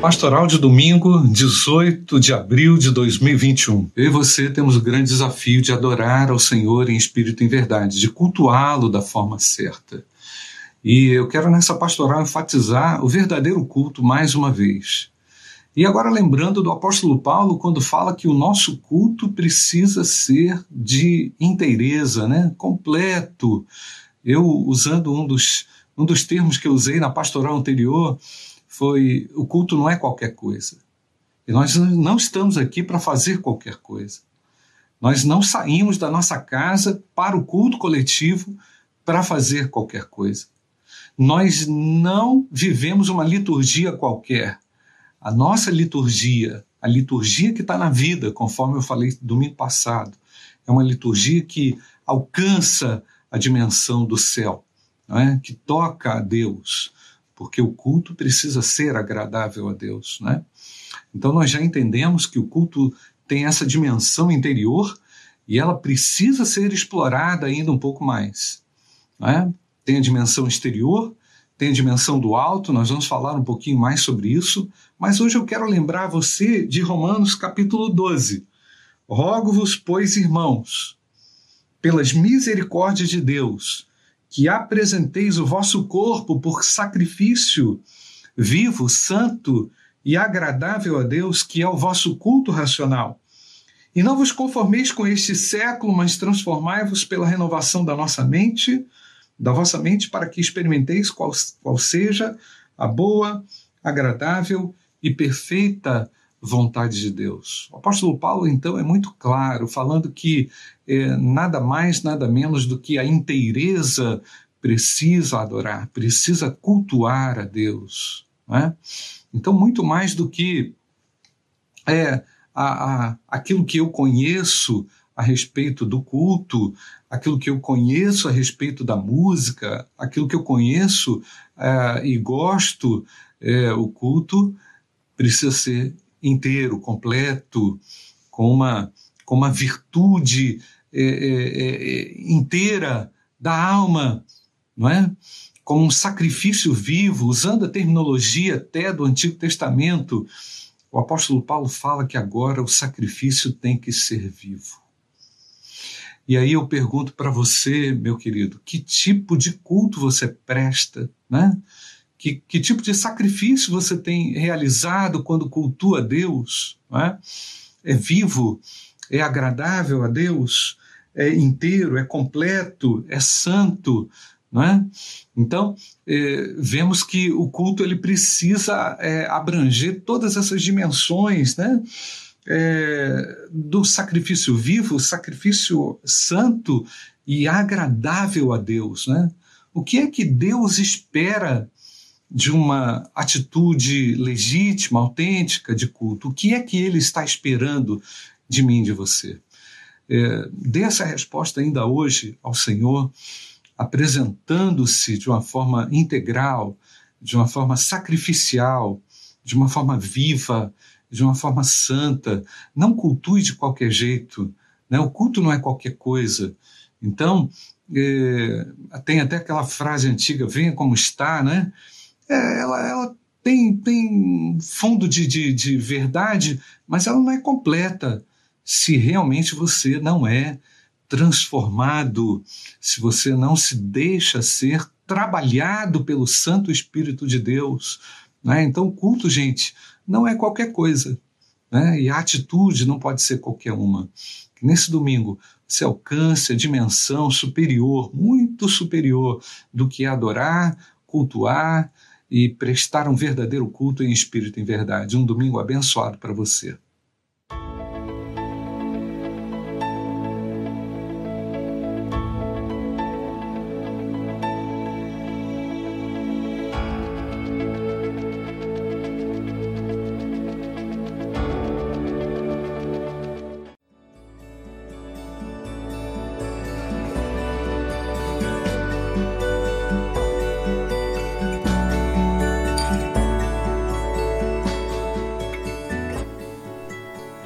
Pastoral de domingo, 18 de abril de 2021. Eu e você temos o grande desafio de adorar ao Senhor em espírito e em verdade, de cultuá-lo da forma certa. E eu quero nessa pastoral enfatizar o verdadeiro culto mais uma vez. E agora lembrando do apóstolo Paulo quando fala que o nosso culto precisa ser de inteireza, né? completo. Eu usando um dos um dos termos que eu usei na pastoral anterior, foi o culto não é qualquer coisa. E nós não estamos aqui para fazer qualquer coisa. Nós não saímos da nossa casa para o culto coletivo para fazer qualquer coisa. Nós não vivemos uma liturgia qualquer. A nossa liturgia, a liturgia que está na vida, conforme eu falei domingo passado, é uma liturgia que alcança a dimensão do céu, é? que toca a Deus, porque o culto precisa ser agradável a Deus, né? Então nós já entendemos que o culto tem essa dimensão interior e ela precisa ser explorada ainda um pouco mais, né? Tem a dimensão exterior, tem a dimensão do alto, nós vamos falar um pouquinho mais sobre isso, mas hoje eu quero lembrar você de Romanos capítulo 12. Rogo-vos, pois, irmãos, pelas misericórdias de Deus, que apresenteis o vosso corpo por sacrifício vivo, santo e agradável a Deus, que é o vosso culto racional. E não vos conformeis com este século, mas transformai-vos pela renovação da nossa mente, da vossa mente, para que experimenteis qual, qual seja a boa, agradável e perfeita vontade de Deus. O apóstolo Paulo, então, é muito claro, falando que é, nada mais, nada menos do que a inteireza precisa adorar, precisa cultuar a Deus. É? Então, muito mais do que é, a, a, aquilo que eu conheço a respeito do culto, aquilo que eu conheço a respeito da música, aquilo que eu conheço é, e gosto, é, o culto precisa ser inteiro, completo, com uma, com uma virtude é, é, é, inteira da alma, não é? Como um sacrifício vivo, usando a terminologia até do Antigo Testamento, o apóstolo Paulo fala que agora o sacrifício tem que ser vivo. E aí eu pergunto para você, meu querido, que tipo de culto você presta, né? Que, que tipo de sacrifício você tem realizado quando cultua Deus? É? é vivo, é agradável a Deus, é inteiro, é completo, é santo, não é? Então, é, vemos que o culto ele precisa é, abranger todas essas dimensões, né? É, do sacrifício vivo, sacrifício santo e agradável a Deus, né? O que é que Deus espera de uma atitude legítima, autêntica de culto? O que é que ele está esperando de mim, de você? É, dê essa resposta ainda hoje ao Senhor, apresentando-se de uma forma integral, de uma forma sacrificial, de uma forma viva, de uma forma santa. Não cultue de qualquer jeito. Né? O culto não é qualquer coisa. Então, é, tem até aquela frase antiga, venha como está, né? É, ela, ela tem, tem fundo de, de, de verdade, mas ela não é completa se realmente você não é transformado, se você não se deixa ser trabalhado pelo Santo Espírito de Deus. Né? Então, o culto, gente, não é qualquer coisa. Né? E a atitude não pode ser qualquer uma. Nesse domingo você alcance a dimensão superior, muito superior, do que é adorar, cultuar, e prestar um verdadeiro culto em espírito e em verdade. Um domingo abençoado para você.